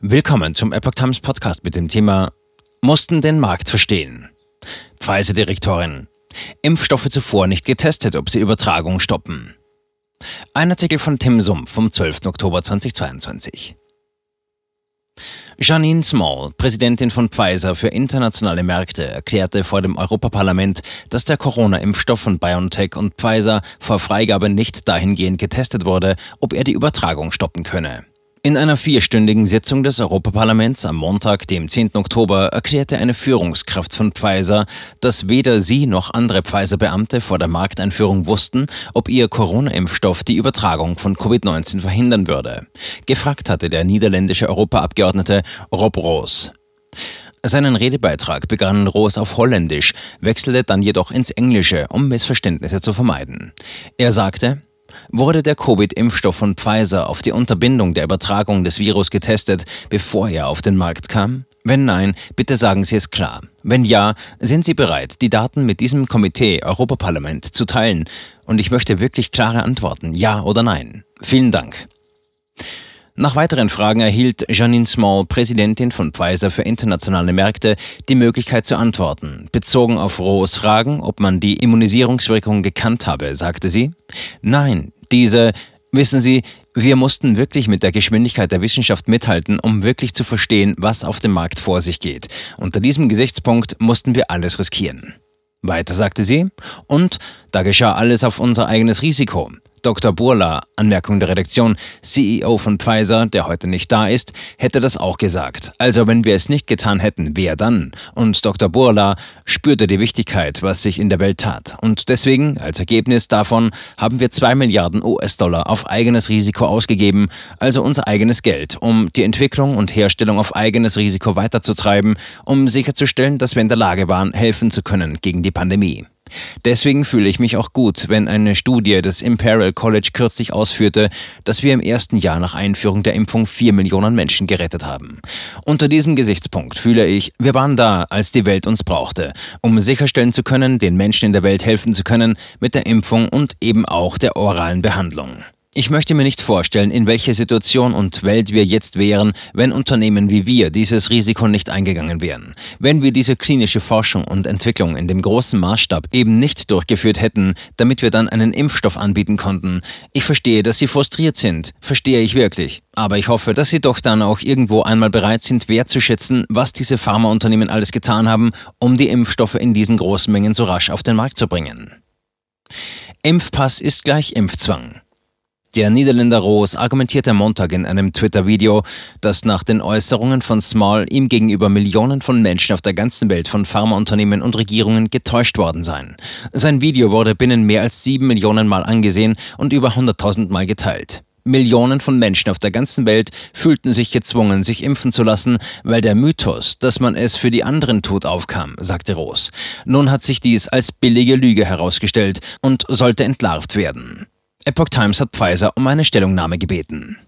Willkommen zum Epoch Times Podcast mit dem Thema Mussten den Markt verstehen. Pfizer-Direktorin. Impfstoffe zuvor nicht getestet, ob sie Übertragung stoppen. Ein Artikel von Tim Sumpf vom 12. Oktober 2022. Janine Small, Präsidentin von Pfizer für internationale Märkte, erklärte vor dem Europaparlament, dass der Corona-Impfstoff von BioNTech und Pfizer vor Freigabe nicht dahingehend getestet wurde, ob er die Übertragung stoppen könne. In einer vierstündigen Sitzung des Europaparlaments am Montag, dem 10. Oktober, erklärte eine Führungskraft von Pfizer, dass weder sie noch andere Pfizer-Beamte vor der Markteinführung wussten, ob ihr Corona-Impfstoff die Übertragung von Covid-19 verhindern würde. Gefragt hatte der niederländische Europaabgeordnete Rob Roos. Seinen Redebeitrag begann Roos auf Holländisch, wechselte dann jedoch ins Englische, um Missverständnisse zu vermeiden. Er sagte, Wurde der Covid-Impfstoff von Pfizer auf die Unterbindung der Übertragung des Virus getestet, bevor er auf den Markt kam? Wenn nein, bitte sagen Sie es klar. Wenn ja, sind Sie bereit, die Daten mit diesem Komitee Europaparlament zu teilen? Und ich möchte wirklich klare Antworten, ja oder nein. Vielen Dank. Nach weiteren Fragen erhielt Janine Small, Präsidentin von Pfizer für internationale Märkte, die Möglichkeit zu antworten. Bezogen auf Rohs Fragen, ob man die Immunisierungswirkung gekannt habe, sagte sie, nein, diese, wissen Sie, wir mussten wirklich mit der Geschwindigkeit der Wissenschaft mithalten, um wirklich zu verstehen, was auf dem Markt vor sich geht. Unter diesem Gesichtspunkt mussten wir alles riskieren. Weiter sagte sie, und da geschah alles auf unser eigenes Risiko. Dr. Burla, Anmerkung der Redaktion, CEO von Pfizer, der heute nicht da ist, hätte das auch gesagt. Also wenn wir es nicht getan hätten, wer dann? Und Dr. Burla spürte die Wichtigkeit, was sich in der Welt tat. Und deswegen, als Ergebnis davon, haben wir zwei Milliarden US-Dollar auf eigenes Risiko ausgegeben, also unser eigenes Geld, um die Entwicklung und Herstellung auf eigenes Risiko weiterzutreiben, um sicherzustellen, dass wir in der Lage waren, helfen zu können gegen die Pandemie. Deswegen fühle ich mich auch gut, wenn eine Studie des Imperial College kürzlich ausführte, dass wir im ersten Jahr nach Einführung der Impfung vier Millionen Menschen gerettet haben. Unter diesem Gesichtspunkt fühle ich, wir waren da, als die Welt uns brauchte, um sicherstellen zu können, den Menschen in der Welt helfen zu können mit der Impfung und eben auch der oralen Behandlung. Ich möchte mir nicht vorstellen, in welcher Situation und Welt wir jetzt wären, wenn Unternehmen wie wir dieses Risiko nicht eingegangen wären. Wenn wir diese klinische Forschung und Entwicklung in dem großen Maßstab eben nicht durchgeführt hätten, damit wir dann einen Impfstoff anbieten konnten. Ich verstehe, dass Sie frustriert sind, verstehe ich wirklich. Aber ich hoffe, dass Sie doch dann auch irgendwo einmal bereit sind, wertzuschätzen, was diese Pharmaunternehmen alles getan haben, um die Impfstoffe in diesen großen Mengen so rasch auf den Markt zu bringen. Impfpass ist gleich Impfzwang. Der Niederländer Roos argumentierte Montag in einem Twitter-Video, dass nach den Äußerungen von Small ihm gegenüber Millionen von Menschen auf der ganzen Welt von Pharmaunternehmen und Regierungen getäuscht worden seien. Sein Video wurde binnen mehr als sieben Millionen Mal angesehen und über 100.000 Mal geteilt. Millionen von Menschen auf der ganzen Welt fühlten sich gezwungen, sich impfen zu lassen, weil der Mythos, dass man es für die anderen tut, aufkam, sagte Roos. Nun hat sich dies als billige Lüge herausgestellt und sollte entlarvt werden. Epoch Times hat Pfizer um eine Stellungnahme gebeten.